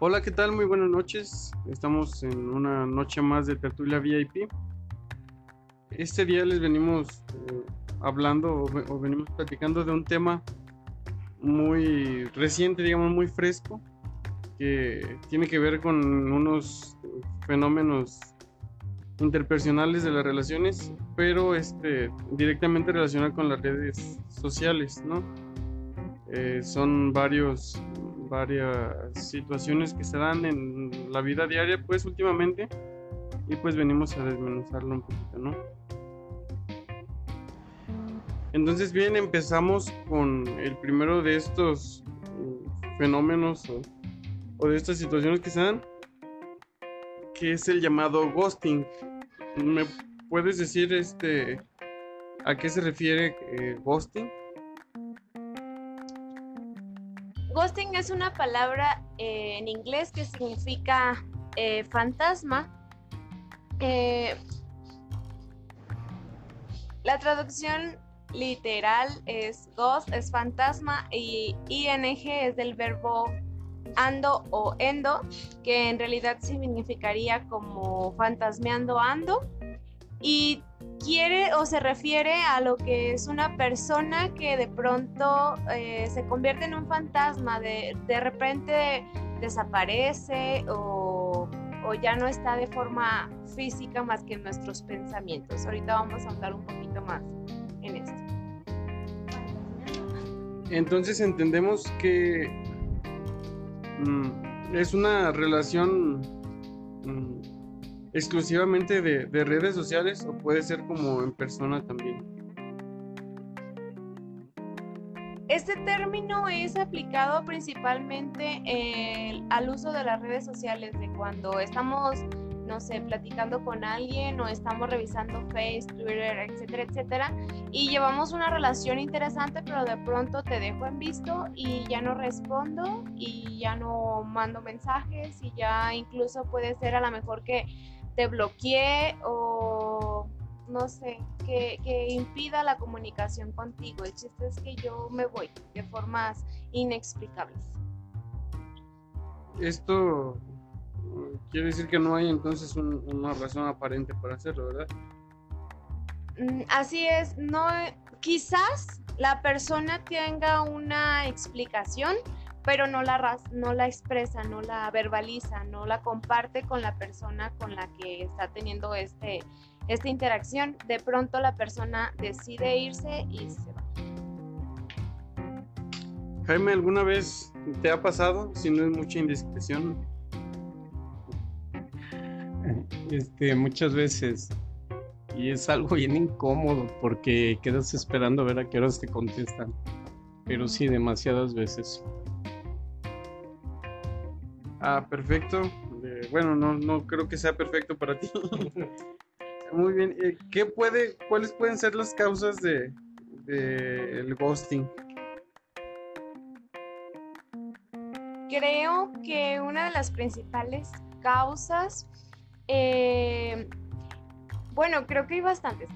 Hola, ¿qué tal? Muy buenas noches. Estamos en una noche más de Tertulia VIP. Este día les venimos eh, hablando o, venimos platicando de un tema muy reciente, digamos, muy fresco, que tiene que ver con unos fenómenos interpersonales de las relaciones, pero este, directamente relacionado con las redes sociales, ¿no? Eh, son varios varias situaciones que se dan en la vida diaria, pues últimamente, y pues venimos a desmenuzarlo un poquito, ¿no? Entonces, bien, empezamos con el primero de estos uh, fenómenos o, o de estas situaciones que se dan, que es el llamado ghosting. ¿Me puedes decir este a qué se refiere eh, ghosting? Ghosting es una palabra eh, en inglés que significa eh, fantasma. Eh, la traducción literal es ghost, es fantasma, y ing es del verbo ando o endo, que en realidad significaría como fantasmeando ando. Y quiere o se refiere a lo que es una persona que de pronto eh, se convierte en un fantasma, de, de repente desaparece o, ya no está de forma física más que en nuestros pensamientos. Ahorita vamos a hablar un poquito más en esto. Entonces entendemos que mm, es una relación mm, exclusivamente de, redes sociales o puede ser como en persona también? Este término es aplicado principalmente al uso de las redes sociales, de cuando estamos, no sé, platicando con alguien o estamos revisando Facebook, Twitter, etcétera, etcétera, y llevamos una relación interesante, pero de pronto te dejo en visto y ya no respondo y ya no mando mensajes y ya incluso puede ser a lo mejor que te bloqueé o no sé, que, impida la comunicación contigo. El chiste es que yo me voy de formas inexplicables. Esto quiere decir que no hay entonces una razón aparente para hacerlo, ¿verdad? Mm, así es, no, quizás la persona tenga una explicación, pero no la, no la expresa, no la verbaliza, no la comparte con la persona con la que está teniendo este, esta interacción. De pronto la persona decide irse y se va. Jaime, ¿alguna vez te ha pasado, si no es mucha indiscreción? Este, muchas veces. Y es algo bien incómodo porque quedas esperando a ver a qué horas te contestan. Pero sí, demasiadas veces. Ah, perfecto. bueno, no, no creo que sea perfecto para ti. Muy bien. Eh, ¿Qué puede, cuáles pueden ser las causas de, el ghosting? Creo que una de las principales causas, eh, bueno, creo que hay bastantes,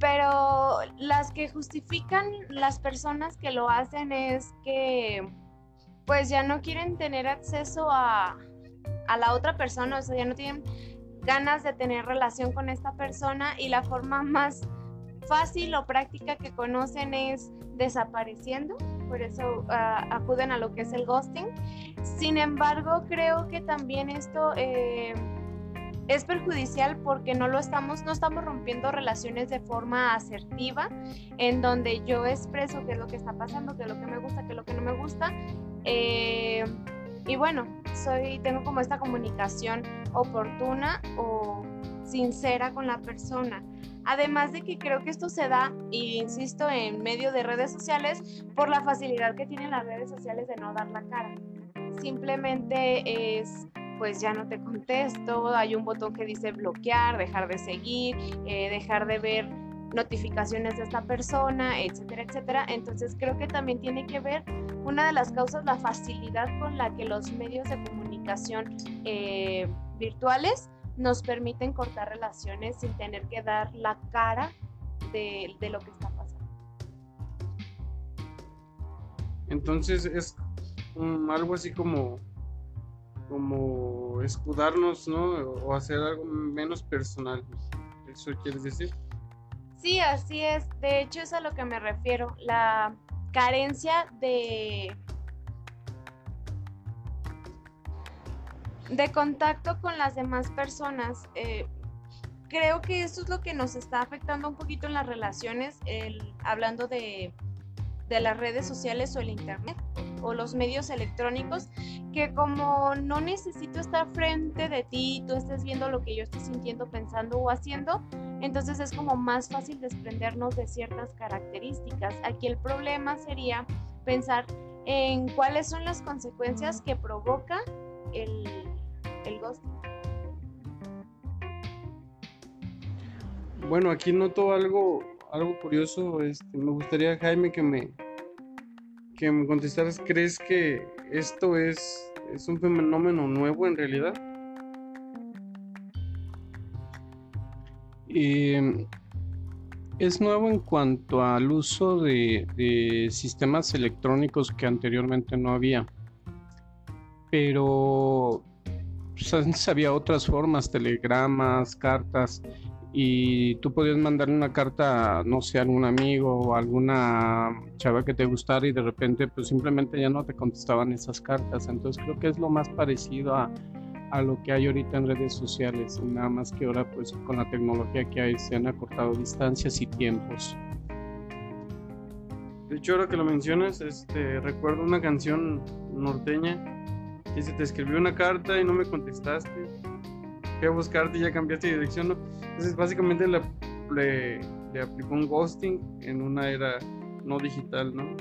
pero las que justifican las personas que lo hacen es que pues ya no quieren tener acceso a, la otra persona, o sea, ya no tienen ganas de tener relación con esta persona y la forma más fácil o práctica que conocen es desapareciendo, por eso ah, acuden a lo que es el ghosting. Sin embargo, creo que también esto eh, es perjudicial porque no lo estamos, no estamos rompiendo relaciones de forma asertiva, en donde yo expreso qué es lo que está pasando, qué es lo que me gusta, qué es lo que no me gusta, eh, y bueno, soy, tengo como esta comunicación oportuna o sincera con la persona. Además de que creo que esto se da, y insisto, en medio de redes sociales, por la facilidad que tienen las redes sociales de no dar la cara. Simplemente es, pues ya no te contesto, hay un botón que dice bloquear, dejar de seguir, eh, dejar de ver notificaciones de esta persona, etcétera, etcétera. Entonces creo que también tiene que ver una de las causas la facilidad con la que los medios de comunicación eh, virtuales nos permiten cortar relaciones sin tener que dar la cara de, lo que está pasando. Entonces es algo así como como escudarnos, ¿no? O hacer algo menos personal. ¿Eso quieres decir? Sí, así es. De hecho, es a lo que me refiero. La carencia de de contacto con las demás personas. Eh, creo que esto es lo que nos está afectando un poquito en las relaciones, hablando de, de, las redes sociales o el internet o los medios electrónicos, que como no necesito estar frente de ti, tú estés viendo lo que yo estoy sintiendo, pensando o haciendo, entonces es como más fácil desprendernos de ciertas características. Aquí el problema sería pensar en cuáles son las consecuencias que provoca el, el ghosting. Bueno, aquí noto algo, algo curioso. Este, me gustaría, Jaime, que me, que me contestaras. ¿Crees que esto es, es un fenómeno nuevo en realidad? Em, es nuevo en cuanto al uso de, sistemas electrónicos que anteriormente no había. Pero pues, había otras formas, telegramas, cartas y tú podías mandarle una carta, no sé, a algún amigo o alguna chava que te gustara y de repente pues simplemente ya no te contestaban esas cartas. Entonces creo que es lo más parecido a, a lo que hay ahorita en redes sociales, nada más que ahora pues con la tecnología que hay se han acortado distancias y tiempos. De hecho ahora que lo mencionas, este, recuerdo una canción norteña que se te escribió una carta y no me contestaste fui a buscarte y ya cambiaste de dirección, ¿no? Entonces básicamente le, le, aplicó un ghosting en una era no digital, ¿no?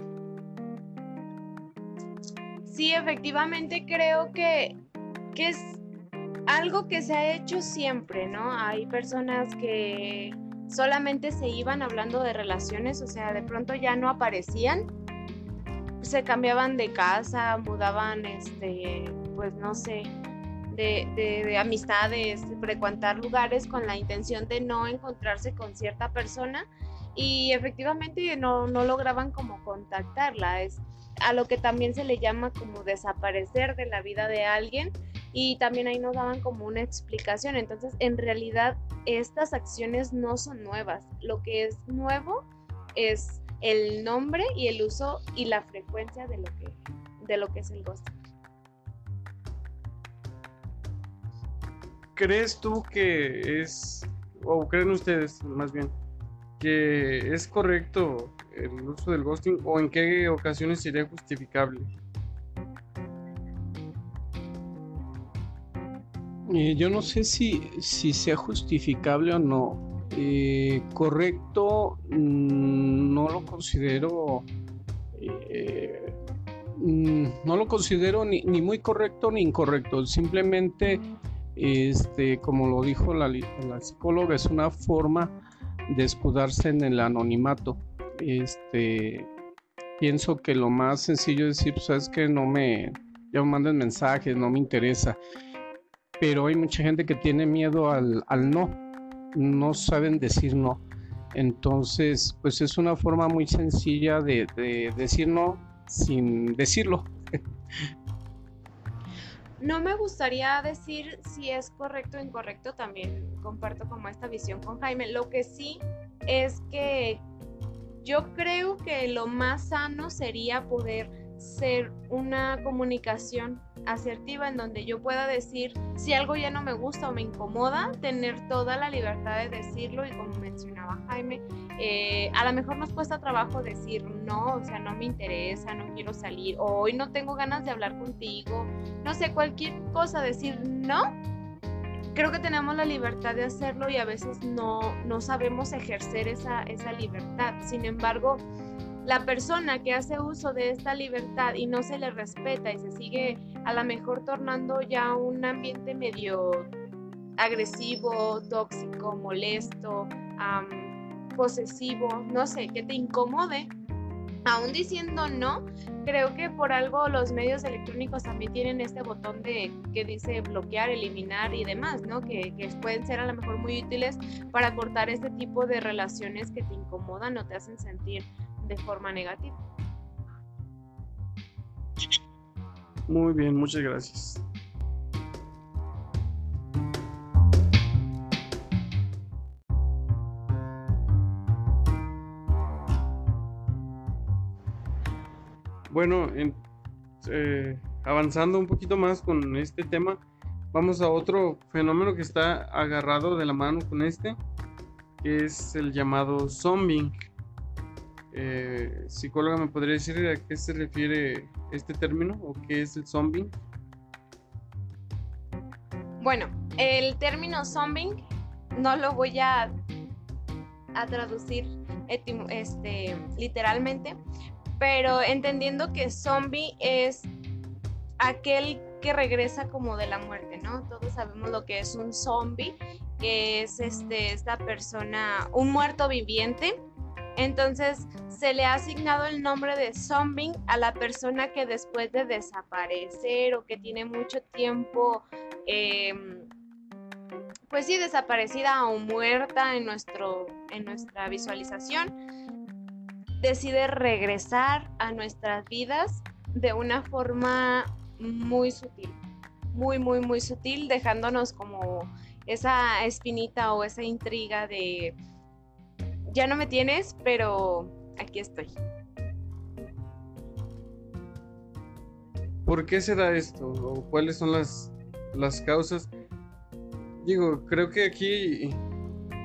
Sí, efectivamente creo que, que es algo que se ha hecho siempre, ¿no? Hay personas que solamente se iban hablando de relaciones, o sea, de pronto ya no aparecían, se cambiaban de casa, mudaban, este, pues no sé, de, amistades, frecuentar lugares con la intención de no encontrarse con cierta persona y efectivamente no, no lograban como contactarla. Es a lo que también se le llama como desaparecer de la vida de alguien y también ahí nos daban como una explicación. Entonces, en realidad, estas acciones no son nuevas. Lo que es nuevo es el nombre y el uso y la frecuencia de lo que, de lo que es el ghosting. ¿crees tú que es, o creen ustedes más bien, que es correcto el uso del ghosting o en qué ocasiones sería justificable? Eh, yo no sé si, si sea justificable o no. Eh, correcto, mm, no lo considero. Eh, mm, no lo considero ni, ni, muy correcto ni incorrecto. Simplemente este, como lo dijo la, psicóloga, es una forma de escudarse en el anonimato. Este, pienso que lo más sencillo es decir, pues es que no me, ya me manden mensajes, no me interesa. Pero hay mucha gente que tiene miedo al, no, no saben decir no. Entonces, pues es una forma muy sencilla de, de decir no sin decirlo. No me gustaría decir si es correcto o incorrecto, también comparto como esta visión con Jaime. Lo que sí es que yo creo que lo más sano sería poder ser una comunicación asertiva en donde yo pueda decir si algo ya no me gusta o me incomoda, tener toda la libertad de decirlo y como mencionaba Jaime, eh, a lo mejor nos cuesta trabajo decir no, o sea, no me interesa, no quiero salir, o hoy no tengo ganas de hablar contigo, no sé, cualquier cosa, decir no. Creo que tenemos la libertad de hacerlo y a veces no, no sabemos ejercer esa, esa libertad. Sin embargo, la persona que hace uso de esta libertad y no se le respeta y se sigue a lo mejor tornando ya un ambiente medio agresivo, tóxico, molesto, posesivo, no sé, que te incomode, aún diciendo no, creo que por algo los medios electrónicos también tienen este botón de que dice bloquear, eliminar y demás, ¿no? Que, que, pueden ser a lo mejor muy útiles para cortar este tipo de relaciones que te incomodan o te hacen sentir de forma negativa. Muy bien, muchas gracias. Bueno, en, eh, avanzando un poquito más con este tema, vamos a otro fenómeno que está agarrado de la mano con este, que es el llamado zombie. Eh, psicóloga, ¿me podría decir a qué se refiere este término o qué es el zombie? Bueno, el término zombie no lo voy a, a traducir este, literalmente, pero entendiendo que zombie es aquel que regresa como de la muerte, ¿no? Todos sabemos lo que es un zombie, que es este, esta persona, un muerto viviente. Entonces se le ha asignado el nombre de zombie a la persona que después de desaparecer o que tiene mucho tiempo, em, pues sí, desaparecida o muerta en, nuestro, en nuestra visualización, decide regresar a nuestras vidas de una forma muy sutil, muy, muy, muy sutil, dejándonos como esa espinita o esa intriga de, ya no me tienes, pero aquí estoy. ¿Por qué será esto? ¿O cuáles son las, las causas? Digo, creo que aquí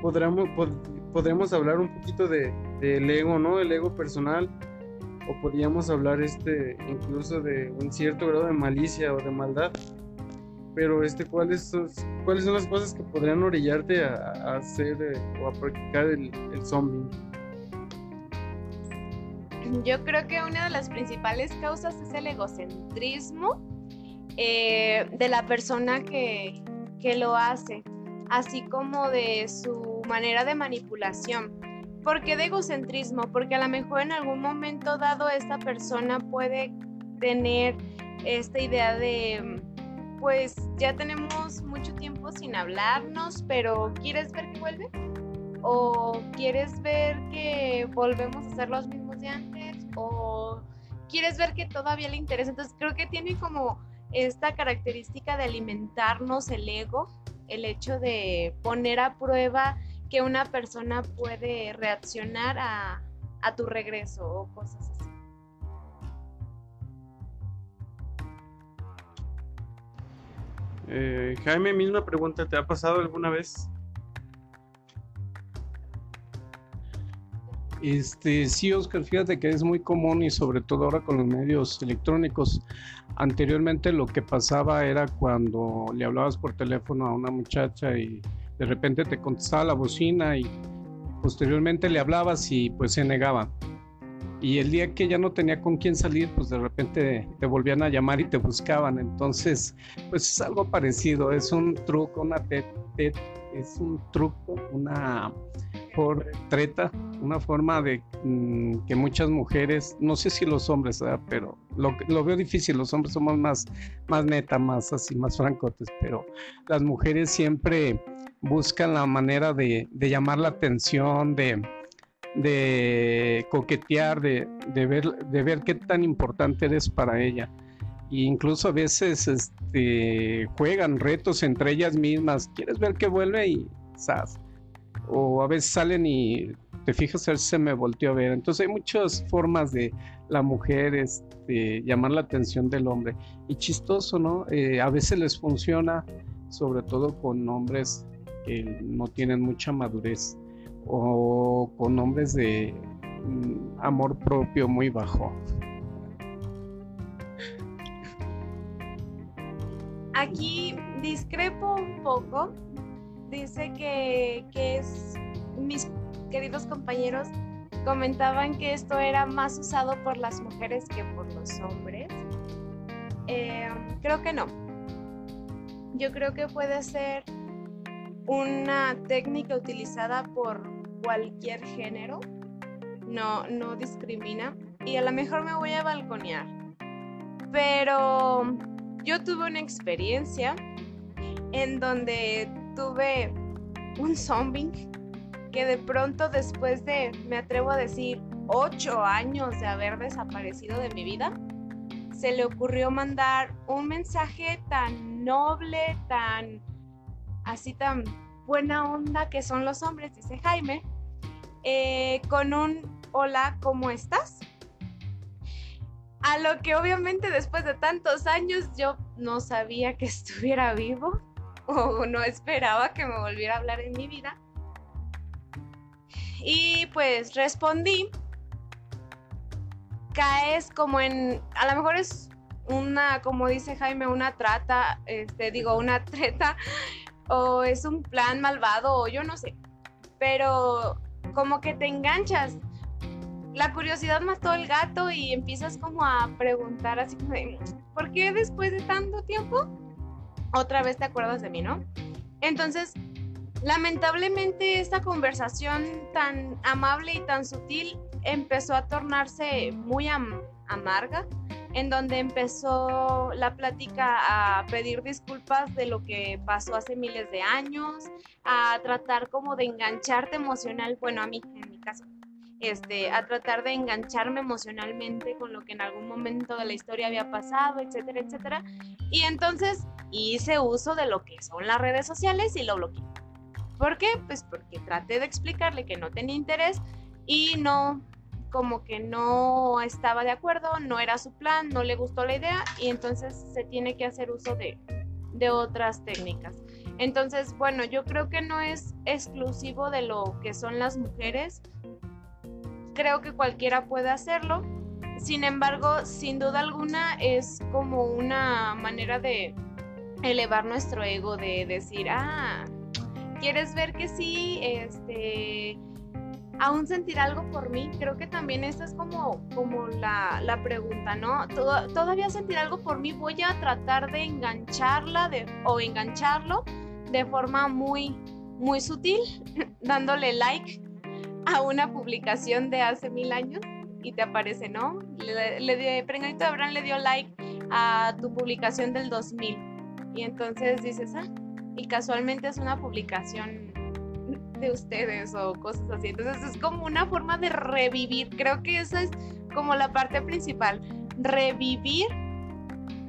podremos, hablar un poquito de, del ego, ¿no? El ego personal. O podríamos hablar este incluso de un cierto grado de malicia o de maldad. Pero este, ¿cuáles cuáles son las cosas que podrían orillarte a, hacer eh, o a practicar el, el zombie? Yo creo que una de las principales causas es el egocentrismo eh, de la persona que, que lo hace, así como de su manera de manipulación. ¿Por qué de egocentrismo? Porque a lo mejor en algún momento dado esta persona puede tener esta idea de, pues ya tenemos mucho tiempo sin hablarnos, pero ¿quieres ver que vuelve? ¿O quieres ver que volvemos a ser los mismos de antes? ¿O quieres ver que todavía le interesa? Entonces creo que tiene como esta característica de alimentarnos el ego, el hecho de poner a prueba que una persona puede reaccionar a, tu regreso o cosas así. Eh, Jaime, misma pregunta, ¿te ha pasado alguna vez? Este, sí, Oscar, fíjate que es muy común y sobre todo ahora con los medios electrónicos. Anteriormente lo que pasaba era cuando le hablabas por teléfono a una muchacha y de repente te contestaba la bocina y posteriormente le hablabas y pues se negaba. Y el día que ya no tenía con quién salir, pues de repente te volvían a llamar y te buscaban. Entonces, pues es algo parecido, es un truco, una es un truco, una por treta, una forma de mm, que muchas mujeres, no sé si los hombres, pero lo, lo, veo difícil, los hombres somos más, más neta, más así, más francotes, pero las mujeres siempre buscan la manera de, llamar la atención, de, de coquetear, de, ver, de ver qué tan importante eres para ella. E incluso a veces este, juegan retos entre ellas mismas. ¿Quieres ver que vuelve? Y ¡zas! O a veces salen y te fijas si se me volteó a ver. Entonces hay muchas formas de la mujer este, llamar la atención del hombre. Y chistoso, ¿no? Eh, a veces les funciona, sobre todo con hombres que no tienen mucha madurez o con hombres de mm, amor propio muy bajo. Aquí discrepo un poco. Dice que, es mis queridos compañeros comentaban que esto era más usado por las mujeres que por los hombres. Eh, creo que no. Yo creo que puede ser una técnica utilizada por cualquier género, no, no discrimina y a lo mejor me voy a balconear, pero yo tuve una experiencia en donde tuve un zombie que de pronto después de, me atrevo a decir, ocho años de haber desaparecido de mi vida, se le ocurrió mandar un mensaje tan noble, tan así tan buena onda que son los hombres, dice Jaime, eh, con un hola, ¿cómo estás? A lo que obviamente después de tantos años yo no sabía que estuviera vivo o no esperaba que me volviera a hablar en mi vida. Y pues respondí, caes como en, a lo mejor es una, como dice Jaime, una trata, este, digo, una treta, o es un plan malvado, o yo no sé, pero como que te enganchas. La curiosidad mató al gato y empiezas como a preguntar así como ¿por qué después de tanto tiempo otra vez te acuerdas de mí, no? Entonces, lamentablemente esta conversación tan amable y tan sutil empezó a tornarse muy amarga, en donde empezó la plática a pedir disculpas de lo que pasó hace miles de años, a tratar como de engancharte emocional, bueno, a mí, en mi caso, este, a tratar de engancharme emocionalmente con lo que en algún momento de la historia había pasado, etcétera, etcétera. Y entonces hice uso de lo que son las redes sociales y lo bloqueé. ¿Por qué? Pues porque traté de explicarle que no tenía interés y no, como que no estaba de acuerdo, no era su plan, no le gustó la idea y entonces se tiene que hacer uso de, de otras técnicas. Entonces, bueno, yo creo que no es exclusivo de lo que son las mujeres, creo que cualquiera puede hacerlo. Sin embargo, sin duda alguna es como una manera de elevar nuestro ego, de decir, ah, ¿quieres ver que sí? Este, aún sentir algo por mí. Creo que también esa es como, como la, la pregunta, ¿no? todavía sentir algo por mí, voy a tratar de engancharla de, o engancharlo de forma muy, muy sutil, dándole like a una publicación de hace mil años y te aparece, ¿no? Le, le, de Abraham le dio like a tu publicación del 2000 y entonces dices, ah, y casualmente es una publicación de ustedes o cosas así. Entonces es como una forma de revivir, creo que esa es como la parte principal, revivir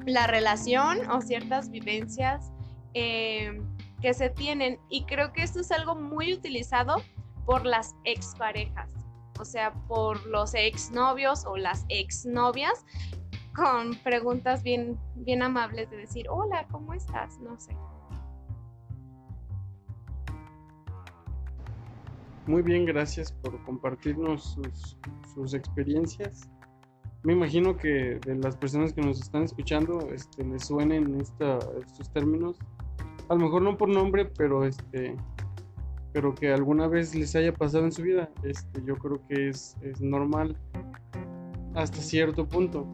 la relación o ciertas vivencias eh, que se tienen y creo que esto es algo muy utilizado por las exparejas, o sea, por los exnovios o las exnovias, con preguntas bien, bien amables de decir, hola, ¿cómo estás? No sé. Muy bien, gracias por compartirnos sus, experiencias. Me imagino que de las personas que nos están escuchando este, les suenen estos términos. A lo mejor no por nombre, pero este, pero que alguna vez les haya pasado en su vida, este, yo creo que es, es normal hasta cierto punto.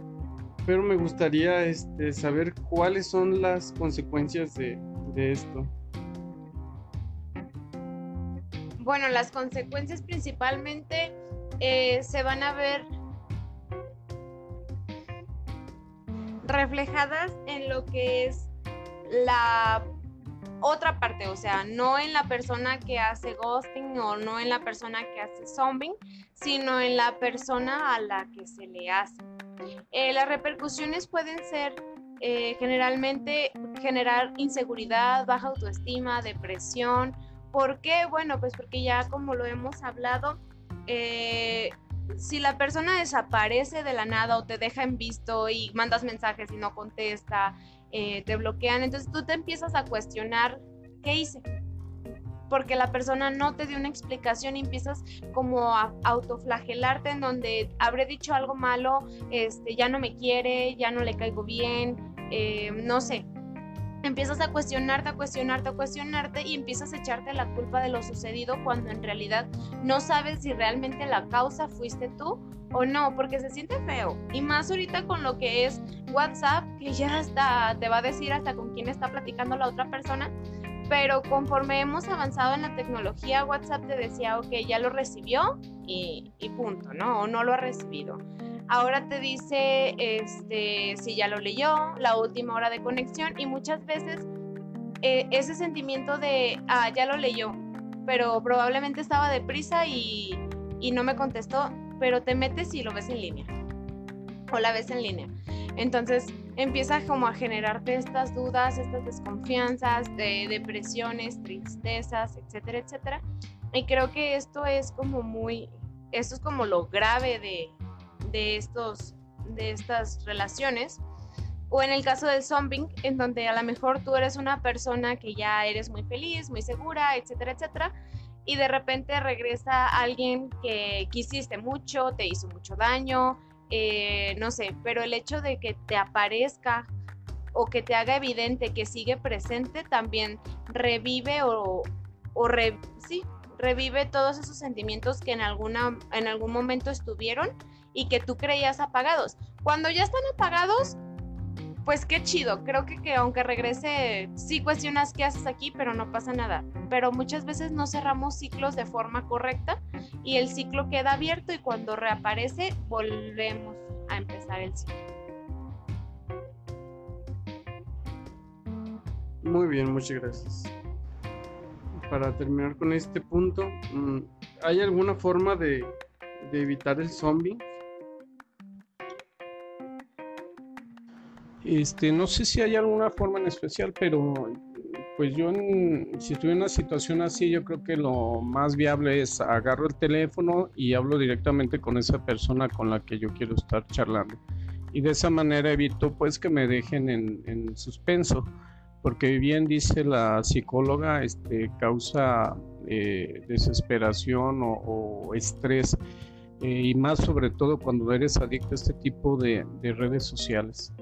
Pero me gustaría este, saber cuáles son las consecuencias de, de esto. Bueno, las consecuencias principalmente eh, se van a ver reflejadas en lo que es la otra parte, o sea, no en la persona que hace ghosting o no en la persona que hace zombing, sino en la persona a la que se le hace. Eh, las repercusiones pueden ser eh, generalmente generar inseguridad, baja autoestima, depresión. ¿Por qué? Bueno, pues porque ya como lo hemos hablado, eh, si la persona desaparece de la nada o te deja en visto y mandas mensajes y no contesta, eh, te bloquean, entonces tú te empiezas a cuestionar qué hice. Porque la persona no te dio una explicación y empiezas como a autoflagelarte en donde habré dicho algo malo, este, ya no me quiere, ya no le caigo bien, eh, no sé, empiezas a cuestionarte, a cuestionarte, a cuestionarte y empiezas a echarte la culpa de lo sucedido cuando en realidad no sabes si realmente la causa fuiste tú o no, porque se siente feo. Y más ahorita con lo que es WhatsApp, que ya hasta te va a decir hasta con quién está platicando la otra persona. Pero conforme hemos avanzado en la tecnología, WhatsApp te decía, ok, ya lo recibió y, y punto, ¿no? O no lo ha recibido. Ahora te dice este, si ya lo leyó, la última hora de conexión y muchas veces eh, ese sentimiento de, ah, ya lo leyó, pero probablemente estaba deprisa y, y no me contestó, pero te metes y lo ves en línea o la ves en línea. Entonces empieza como a generarte estas dudas, estas desconfianzas, de depresiones, tristezas, etcétera, etcétera. Y creo que esto es como muy, esto es como lo grave de, de estos, de estas relaciones. O en el caso del zombing, en donde a lo mejor tú eres una persona que ya eres muy feliz, muy segura, etcétera, etcétera, y de repente regresa alguien que quisiste mucho, te hizo mucho daño, eh, no sé, pero el hecho de que te aparezca o que te haga evidente que sigue presente también revive o, o sí, revive todos esos sentimientos que en, alguna, en algún momento estuvieron y que tú creías apagados. Cuando ya están apagados, pues qué chido. Creo que, que aunque regrese, sí cuestionas qué haces aquí, pero no pasa nada. Pero muchas veces no cerramos ciclos de forma correcta y el ciclo queda abierto y cuando reaparece volvemos a empezar el ciclo. Muy bien, muchas gracias. Para terminar con este punto, mm, ¿hay alguna forma de, de evitar el zombie? Este, no sé si hay alguna forma en especial, pero pues yo si estoy en una situación así, yo creo que lo más viable es agarro el teléfono y hablo directamente con esa persona con la que yo quiero estar charlando. Y de esa manera evito pues que me dejen en, suspenso, porque bien dice la psicóloga, este, causa eh, desesperación o, estrés, eh, y más sobre todo cuando eres adicto a este tipo de redes sociales.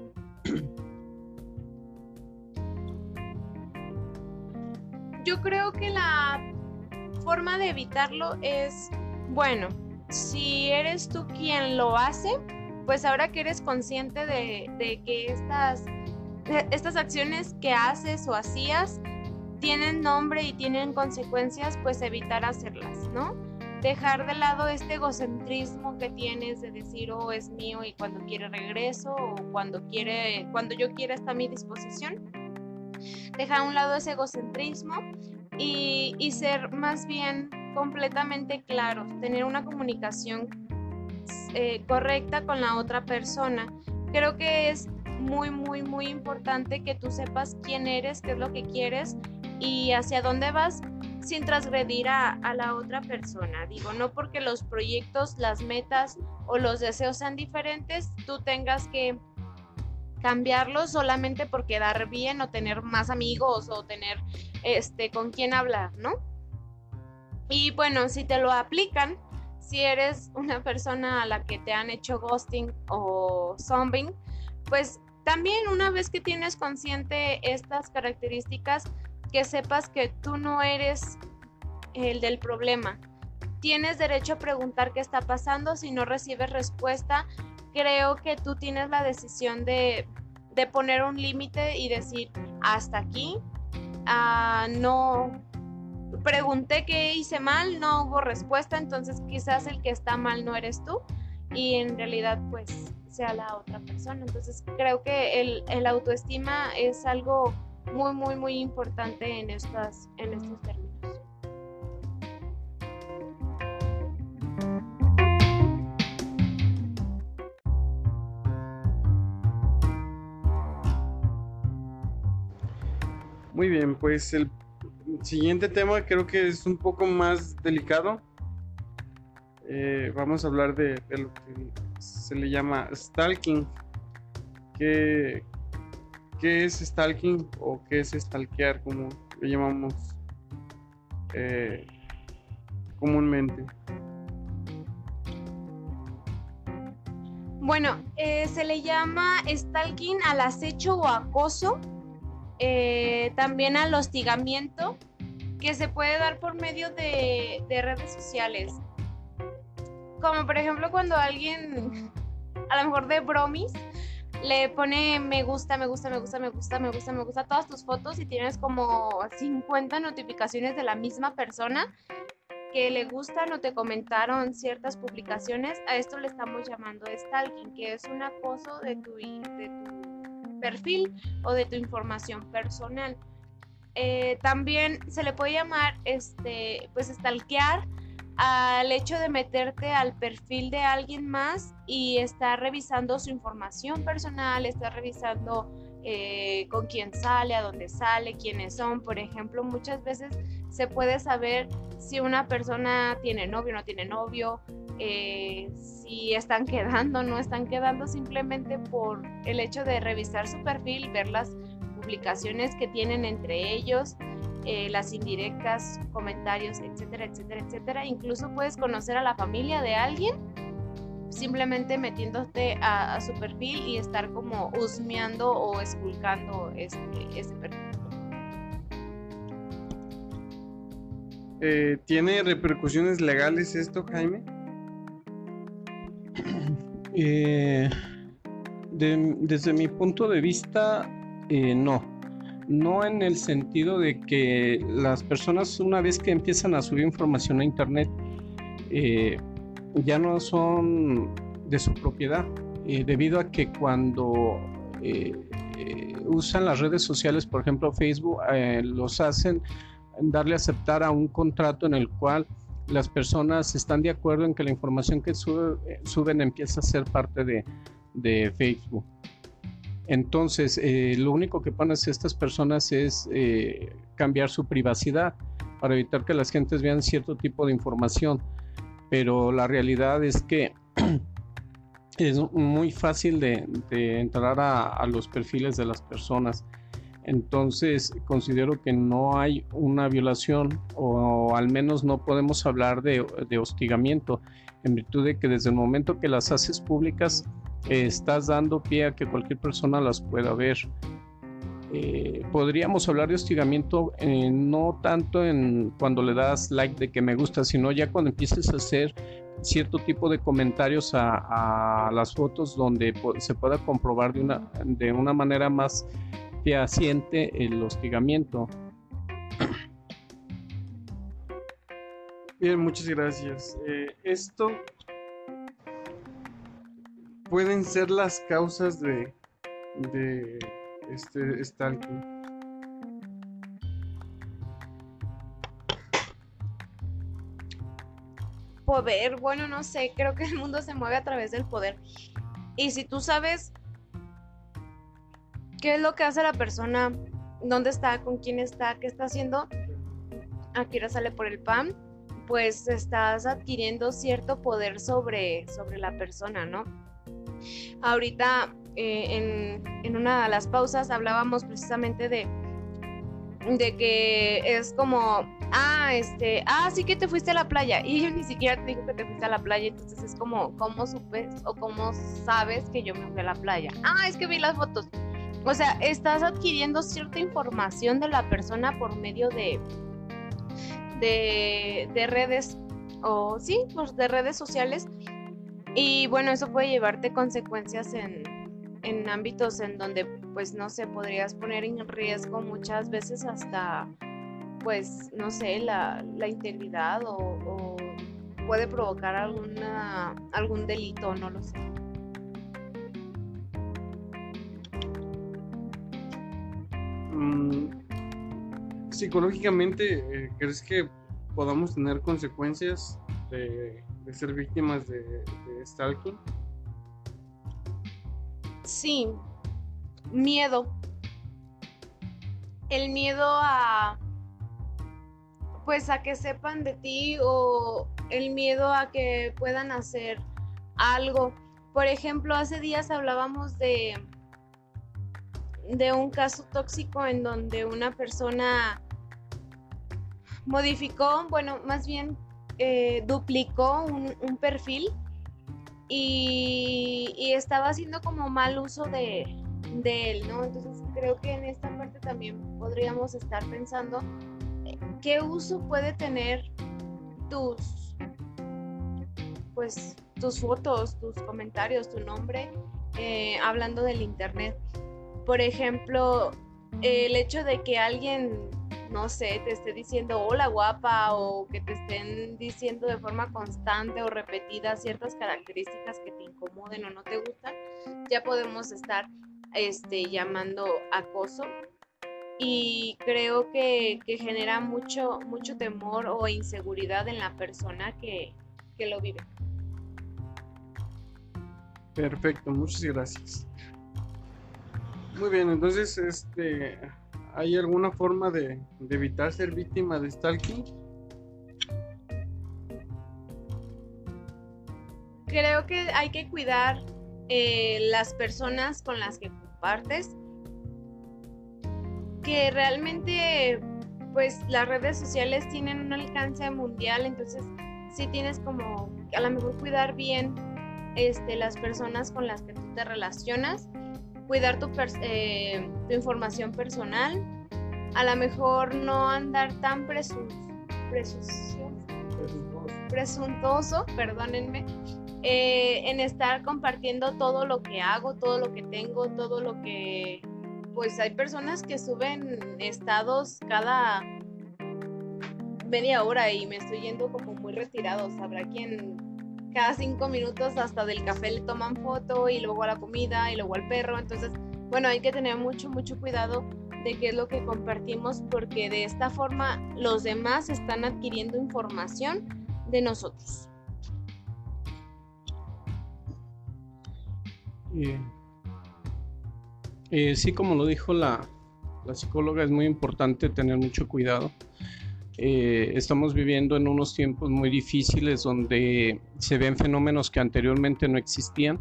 Yo creo que la forma de evitarlo es, bueno, si eres tú quien lo hace, pues ahora que eres consciente de, que estas, estas acciones que haces o hacías tienen nombre y tienen consecuencias, pues evitar hacerlas, ¿no? Dejar de lado este egocentrismo que tienes de decir, oh, es mío y cuando quiere regreso o cuando quiere, cuando yo quiera está a mi disposición. Dejar a un lado ese egocentrismo y, y ser más bien completamente claros, tener una comunicación eh, correcta con la otra persona. Creo que es muy, muy, muy importante que tú sepas quién eres, qué es lo que quieres y hacia dónde vas sin transgredir a, la otra persona. Digo, no porque los proyectos, las metas o los deseos sean diferentes, tú tengas que cambiarlos solamente por quedar bien o tener más amigos o tener este con quién hablar, ¿no? Y bueno, si te lo aplican, si eres una persona a la que te han hecho ghosting o zombing, pues también una vez que tienes consciente estas características, que sepas que tú no eres el del problema. Tienes derecho a preguntar qué está pasando. Si no recibes respuesta, creo que tú tienes la decisión de, poner un límite y decir, hasta aquí, ah, no, pregunté qué hice mal, no hubo respuesta, entonces quizás el que está mal no eres tú y en realidad pues sea la otra persona. Entonces creo que el, el autoestima es algo muy, muy, muy importante en, estas, en estos términos. Muy bien, pues el siguiente tema creo que es un poco más delicado. Eh, vamos a hablar de, de, lo que se le llama stalking, que, ¿Qué es stalking o qué es stalkear, como lo llamamos eh, comúnmente? Bueno, eh, se le llama stalking al acecho o acoso, eh, también al hostigamiento, que se puede dar por medio de, de redes sociales. Como por ejemplo cuando alguien, a lo mejor de bromis, le pone me gusta, me gusta, me gusta, me gusta, me gusta, me gusta todas tus fotos y tienes como 50 notificaciones de la misma persona que le gustan o te comentaron ciertas publicaciones, a esto le estamos llamando stalking, que es un acoso de tu, de tu perfil o de tu información personal. Eh, también se le puede llamar, este, pues, stalkear al hecho de meterte al perfil de alguien más y estar revisando su información personal, estar revisando eh, con quién sale, a dónde sale, quiénes son. Por ejemplo, muchas veces se puede saber si una persona tiene novio o no tiene novio, eh, si están quedando o no están quedando, simplemente por el hecho de revisar su perfil, ver las publicaciones que tienen entre ellos, eh, las indirectas, comentarios, etcétera, etcétera, etcétera. Incluso puedes conocer a la familia de alguien simplemente metiéndote a, su perfil y estar como husmeando o esculcando este, ese perfil. Eh, ¿Tiene repercusiones legales esto, Jaime? Eh, desde mi punto de vista, eh, no. No en el sentido de que las personas una vez que empiezan a subir información a Internet, ya no son de su propiedad, debido a que cuando usan las redes sociales, por ejemplo Facebook, los hacen darle aceptar a un contrato en el cual las personas están de acuerdo en que la información que suben empieza a ser parte de, Facebook. Entonces, eh, lo único que ponen estas personas es eh, cambiar su privacidad para evitar que las gentes vean cierto tipo de información. Pero la realidad es que es muy fácil de, entrar a, los perfiles de las personas. Entonces considero que no hay una violación o al menos no podemos hablar de, hostigamiento en virtud de que desde el momento que las haces públicas estás dando pie a que cualquier persona las pueda ver. Eh, podríamos hablar de hostigamiento eh, no tanto en cuando le das like de que me gusta, sino ya cuando empieces a hacer cierto tipo de comentarios a, las fotos donde se pueda comprobar de una, de una manera más asiente el hostigamiento. Bien, muchas gracias. Eh, esto pueden ser las causas de, este stalking. Poder, bueno, no sé, creo que el mundo se mueve a través del poder. Y si tú sabes qué es lo que hace la persona, dónde está, con quién está, qué está haciendo, aquí ahora sale por el PAM, pues estás adquiriendo cierto poder sobre, sobre la persona, ¿no? Ahorita eh, en, en, una de las pausas hablábamos precisamente de, de que es como, ah, este, ah, sí que te fuiste a la playa y yo ni siquiera te digo que te fuiste a la playa, entonces es como, ¿cómo supes o cómo sabes que yo me fui a la playa? Ah, es que vi las fotos. O sea, estás adquiriendo cierta información de la persona por medio de, de, redes o sí, pues de redes sociales. Y bueno, eso puede llevarte consecuencias en, en ámbitos en donde, pues, no sé, podrías poner en riesgo muchas veces hasta, pues, no sé, la, la integridad o, puede provocar alguna, algún delito, no lo sé. Mm, psicológicamente, eh, ¿crees que podamos tener consecuencias ser víctimas de, stalking? Sí, miedo. El miedo a pues a que sepan de ti o el miedo a que puedan hacer algo. Por ejemplo, hace días hablábamos de de un caso tóxico en donde una persona modificó, bueno, más bien eh, duplicó un, perfil y, estaba haciendo como mal uso de, él, ¿no? Entonces creo que en esta parte también podríamos estar pensando eh, qué uso puede tener tus, pues, tus fotos, tus comentarios, tu nombre, eh, hablando del internet por ejemplo, el hecho de que alguien, no sé, te esté diciendo hola guapa o que te estén diciendo de forma constante o repetida ciertas características que te incomoden o no te gustan, ya podemos estar este, llamando acoso. Y creo que, genera mucho, mucho temor o inseguridad en la persona que, que lo vive. Perfecto, muchas gracias. Muy bien, entonces, este, ¿Hay alguna forma de, evitar ser víctima de stalking? Creo que hay que cuidar eh, las personas con las que compartes. Que realmente, pues las redes sociales tienen un alcance mundial, entonces sí tienes como a lo mejor cuidar bien este, las personas con las que tú te relacionas, cuidar tu, eh, tu información personal, a lo mejor no andar tan presuntuoso, presuntuoso, perdónenme, eh, en estar compartiendo todo lo que hago, todo lo que tengo, todo lo que... Pues hay personas que suben estados cada media hora y me estoy yendo como muy retirado. Habrá quien cada cinco minutos hasta del café le toman foto y luego a la comida y luego al perro. Entonces, bueno, hay que tener mucho, mucho cuidado de qué es lo que compartimos porque de esta forma los demás están adquiriendo información de nosotros. Sí, como lo dijo la psicóloga, es muy importante tener mucho cuidado eh, estamos viviendo en unos tiempos muy difíciles donde se ven fenómenos que anteriormente no existían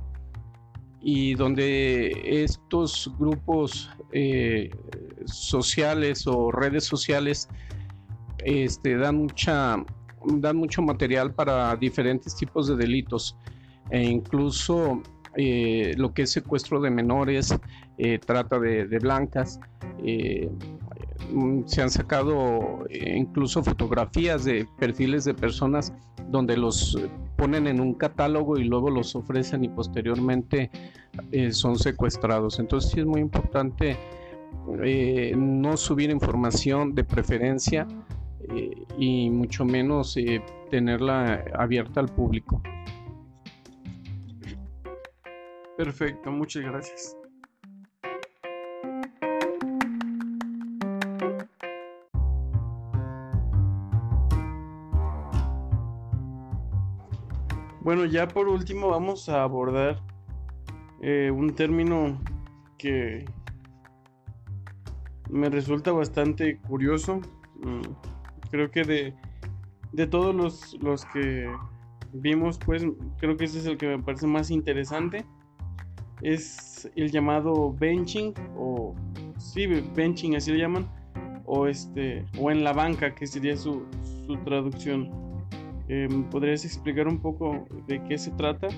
y donde estos grupos eh, sociales o redes sociales este, dan, mucha, dan mucho material para diferentes tipos de delitos e incluso eh, lo que es secuestro de menores, trata de, blancas, se han sacado eh, incluso fotografías de perfiles de personas donde los ponen en un catálogo y luego los ofrecen y posteriormente eh, son secuestrados. Entonces sí es muy importante eh, no subir información de preferencia y mucho menos tenerla abierta al público. Perfecto, muchas gracias. Bueno, ya por último vamos a abordar eh, un término que me resulta bastante curioso. Mm, creo que de, de todos los, los, que vimos, pues creo que ese es el que me parece más interesante. Es el llamado benching o sí, benching así lo llaman o este o en la banca que sería su, su traducción. Em, ¿Podrías explicar un poco de qué se trata?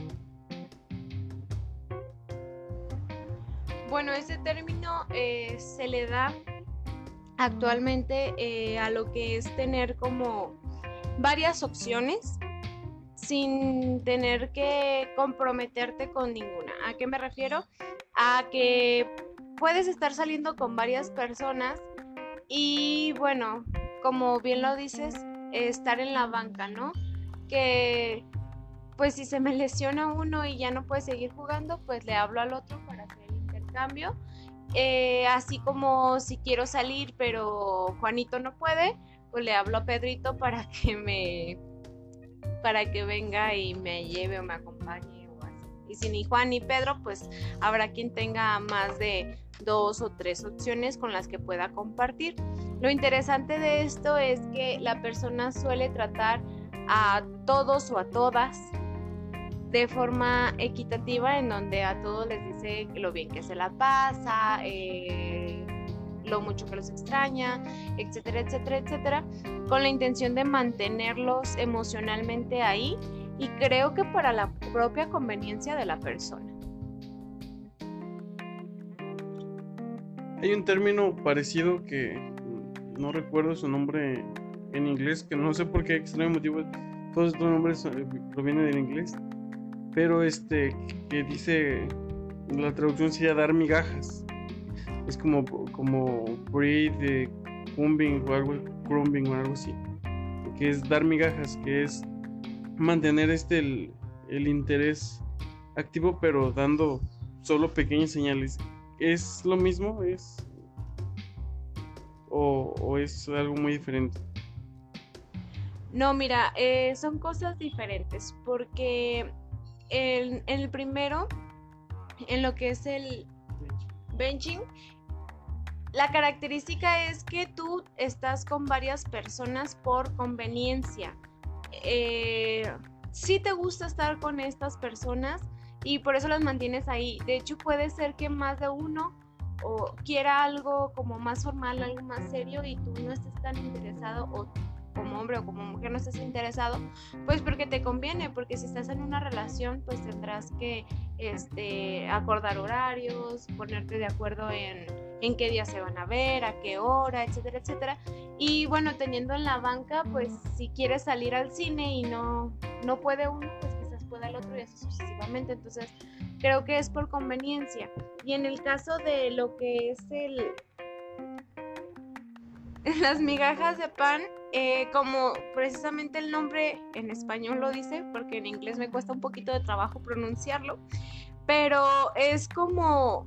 Bueno, ese término eh, se le da actualmente eh, a lo que es tener como varias opciones sin tener que comprometerte con ninguna. ¿A qué me refiero? A que puedes estar saliendo con varias personas y bueno, como bien lo dices, estar en la banca, ¿no? Que pues si se me lesiona uno y ya no puede seguir jugando, pues le hablo al otro para hacer el intercambio. Eh, así como si quiero salir pero Juanito no puede, pues le hablo a Pedrito para que me para que venga y me lleve o me acompañe o así. Y si ni Juan ni Pedro, pues habrá quien tenga más de dos o tres opciones con las que pueda compartir. Lo interesante de esto es que la persona suele tratar a todos o a todas de forma equitativa en donde a todos les dice lo bien que se la pasa, eh, lo mucho que los extraña, etcétera, etcétera, etcétera, con la intención de mantenerlos emocionalmente ahí y creo que para la propia conveniencia de la persona. Hay un término parecido que no recuerdo su nombre en inglés, que no sé por qué extraño motivo, todos estos nombres eh, provienen del inglés, pero este que dice, la traducción sería dar migajas, es como, como breed, cumbing o algo, crumbing o algo así, que es dar migajas, que es mantener este el interés activo pero dando solo pequeñas señales. ¿Es lo mismo? ¿Es o, es algo muy diferente? No, mira, eh, son cosas diferentes porque en, el primero, en lo que es el benching, la característica es que tú estás con varias personas por conveniencia. Eh, sí te gusta estar con estas personas y por eso las mantienes ahí. De hecho, puede ser que más de uno o quiera algo como más formal, algo más serio y tú no estés tan interesado o como hombre o como mujer no estés interesado, pues porque te conviene, porque si estás en una relación, pues tendrás que este, acordar horarios, ponerte de acuerdo en, en qué día se van a ver, a qué hora, etcétera, etcétera. Y bueno, teniendo en la banca, pues si quieres salir al cine y no, no puede uno, pues pueda el otro y así sucesivamente. Entonces, creo que es por conveniencia. Y en el caso de lo que es el las migajas de pan, eh, como precisamente el nombre en español lo dice, porque en inglés me cuesta un poquito de trabajo pronunciarlo, pero es como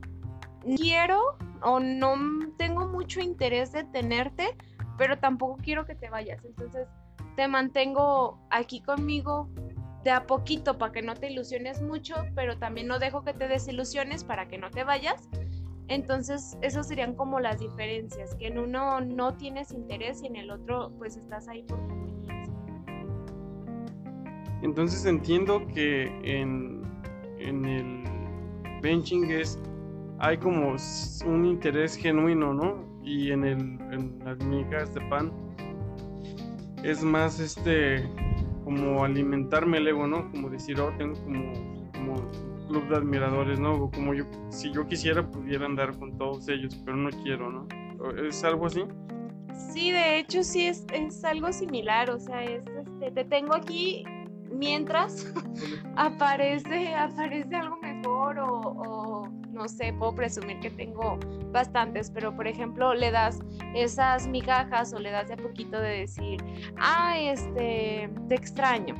quiero o no tengo mucho interés de tenerte, pero tampoco quiero que te vayas. Entonces te mantengo aquí conmigo de a poquito para que no te ilusiones mucho, pero también no dejo que te desilusiones para que no te vayas. Entonces, esas serían como las diferencias, que en uno no tienes interés y en el otro pues estás ahí por conveniencia. Entonces entiendo que en, en el benching es hay como un interés genuino, ¿no? Y en, el, en las migas de pan es más este como alimentarme el ego, ¿no? Como decir, oh, tengo como, como club de admiradores, ¿no? como yo, si yo quisiera pudiera andar con todos ellos, pero no quiero, ¿no? ¿Es algo así? Sí, de hecho sí es, es algo similar, o sea, es, este, te tengo aquí mientras aparece, aparece algo mejor o, o, no sé, puedo presumir que tengo bastantes, pero por ejemplo le das esas migajas o le das de a poquito de decir, ah, este, te extraño,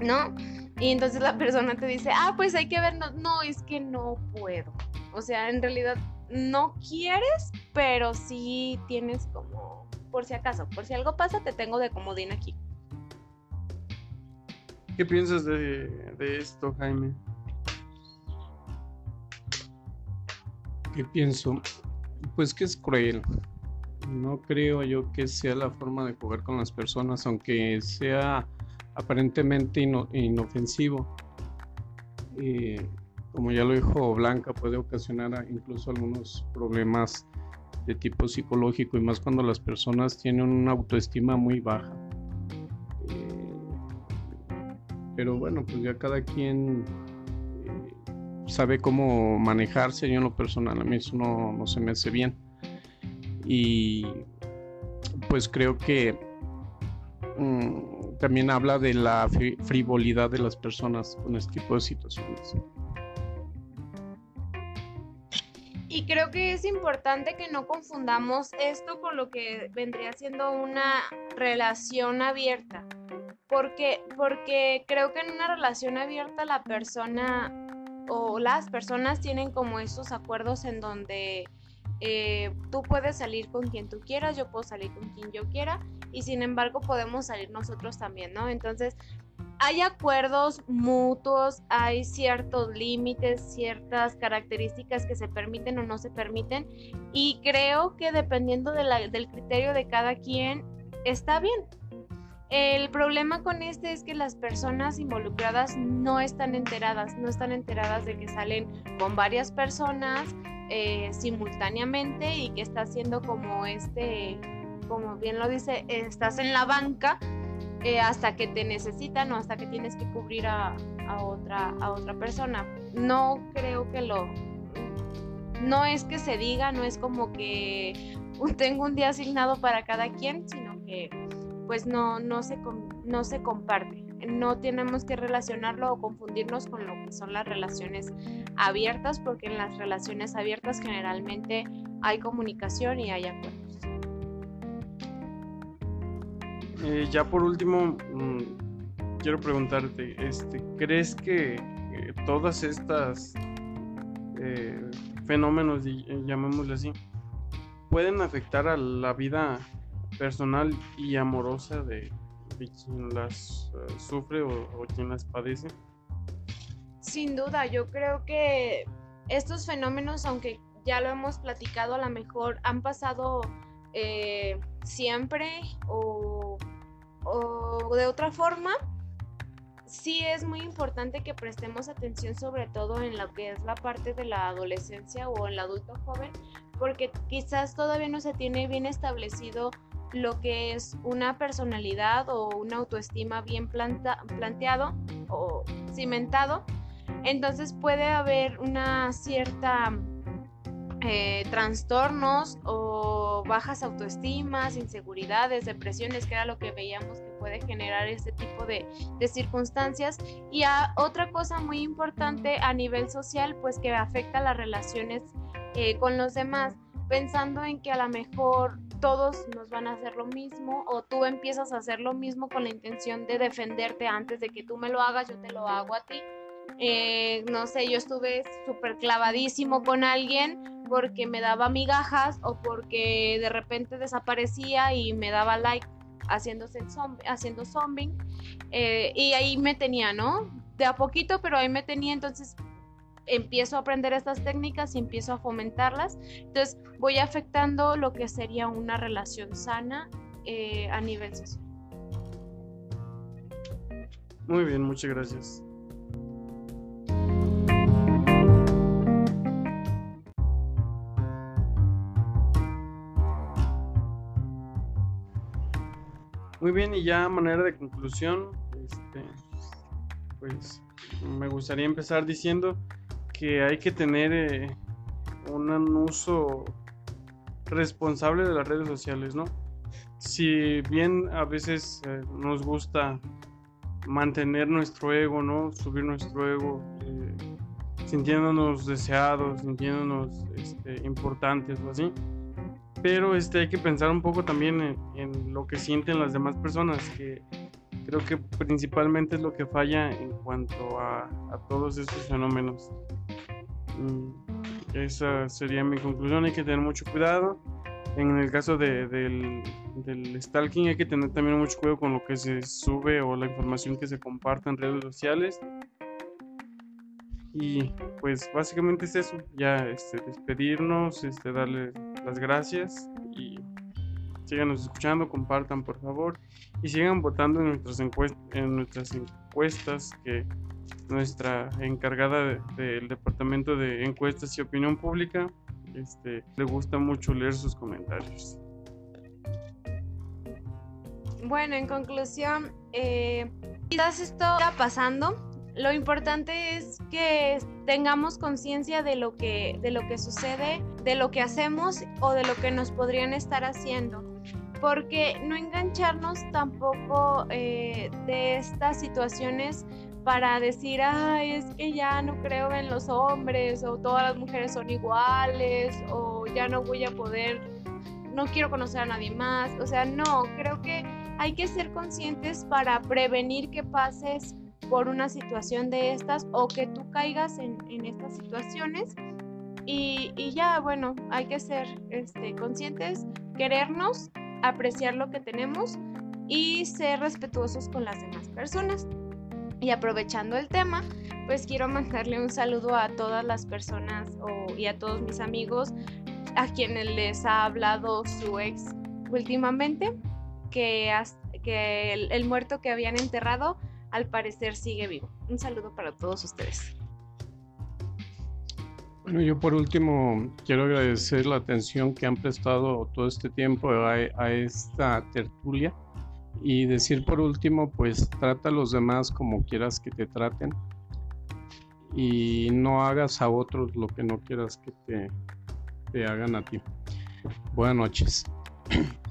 ¿no? Y entonces la persona te dice, ah, pues hay que vernos. No, es que no puedo. O sea, en realidad no quieres, pero sí tienes como, por si acaso, por si algo pasa, te tengo de comodín aquí. ¿Qué piensas de, de esto, Jaime? ¿Qué pienso? Pues que es cruel. No creo yo que sea la forma de jugar con las personas, aunque sea aparentemente inofensivo. como ya lo dijo Blanca, puede ocasionar incluso algunos problemas de tipo psicológico y más cuando las personas tienen una autoestima muy baja. Eh, pero bueno, pues ya cada quien eh, sabe cómo manejarse. Yo en lo personal a mí eso no, no se me hace bien. Y pues creo que Mm, también habla de la frivolidad de las personas con este tipo de situaciones. Y creo que es importante que no confundamos esto con lo que vendría siendo una relación abierta. Porque, porque creo que en una relación abierta la persona o las personas tienen como esos acuerdos en donde eh, tú puedes salir con quien tú quieras, yo puedo salir con quien yo quiera y sin embargo podemos salir nosotros también, ¿no? Entonces, hay acuerdos mutuos, hay ciertos límites, ciertas características que se permiten o no se permiten y creo que dependiendo del criterio de cada quien está bien. El problema con este es que las personas involucradas no están enteradas, no están enteradas de que salen con varias personas eh, simultáneamente y que está haciendo como este como bien lo dice, estás en la banca eh, hasta que te necesitan o hasta que tienes que cubrir a, otra, a otra persona. No creo que lo... No es que se diga, no es como que tengo un día asignado para cada quien, sino que pues no, no, se, no se comparte. No tenemos que relacionarlo o confundirnos con lo que son las relaciones abiertas, porque en las relaciones abiertas generalmente hay comunicación y hay acuerdo. Eh, ya por último, mm, quiero preguntarte, este, ¿crees que todas estas eh, fenómenos, eh, llamémosle así, pueden afectar a la vida personal y amorosa de, quien las sufre o, o quien las padece? Sin duda, yo creo que estos fenómenos, aunque ya lo hemos platicado, a lo mejor han pasado eh, siempre o, o de otra forma, sí es muy importante que prestemos atención sobre todo en lo que es la parte de la adolescencia o el adulto joven, porque quizás todavía no se tiene bien establecido lo que es una personalidad o una autoestima bien planteado o cimentado. Entonces puede haber una cierta eh, trastornos o bajas autoestimas, inseguridades, depresiones, que era lo que veíamos que puede generar este tipo de, circunstancias. Y otra cosa muy importante a nivel social, pues que afecta las relaciones eh, con los demás, pensando en que a lo mejor todos nos van a hacer lo mismo o tú empiezas a hacer lo mismo con la intención de defenderte antes de que tú me lo hagas, yo te lo hago a ti. Eh, no sé, yo estuve súper clavadísimo con alguien porque me daba migajas o porque de repente desaparecía y me daba like haciéndose haciendo zombie eh, y ahí me tenía, ¿no? De a poquito, pero ahí me tenía, entonces empiezo a aprender estas técnicas y empiezo a fomentarlas, entonces voy afectando lo que sería una relación sana eh, a nivel social. Muy bien, muchas gracias. Muy bien, y ya a manera de conclusión, este, pues me gustaría empezar diciendo que hay que tener eh, un uso responsable de las redes sociales, ¿no? Si bien a veces eh, nos gusta mantener nuestro ego, ¿no? Subir nuestro ego, eh, sintiéndonos deseados, sintiéndonos este, importantes o así pero este, hay que pensar un poco también en, lo que sienten las demás personas, que creo que principalmente es lo que falla en cuanto a, todos estos fenómenos. Mm, esa sería mi conclusión, hay que tener mucho cuidado. En el caso de, del, del stalking hay que tener también mucho cuidado con lo que se sube o la información que se comparte en redes sociales. Y pues básicamente es eso, ya este, despedirnos, este, darle las gracias y síganos escuchando, compartan por favor y sigan votando en nuestras, encuestas, en nuestras encuestas que nuestra encargada del Departamento de Encuestas y Opinión Pública este, le gusta mucho leer sus comentarios. Bueno, en conclusión, eh, quizás esto está pasando, lo importante es que tengamos conciencia de lo que de lo que sucede, de lo que hacemos o de lo que nos podrían estar haciendo, porque no engancharnos tampoco eh, de estas situaciones para decir, ay, es que ya no creo en los hombres o todas las mujeres son iguales o ya no voy a poder, no quiero conocer a nadie más. O sea, no, creo que hay que ser conscientes para prevenir que pases por una situación de estas o que tú caigas en, estas situaciones. Y, ya, bueno, hay que ser este, conscientes, querernos, apreciar lo que tenemos y ser respetuosos con las demás personas. Y aprovechando el tema, pues quiero mandarle un saludo a todas las personas y a todos mis amigos a quienes les ha hablado su ex últimamente, que, que el muerto que habían enterrado al parecer sigue vivo. Un saludo para todos ustedes. Bueno, yo por último quiero agradecer la atención que han prestado todo este tiempo a, esta tertulia y decir por último, pues trata a los demás como quieras que te traten y no hagas a otros lo que no quieras que te, te hagan a ti. Buenas noches.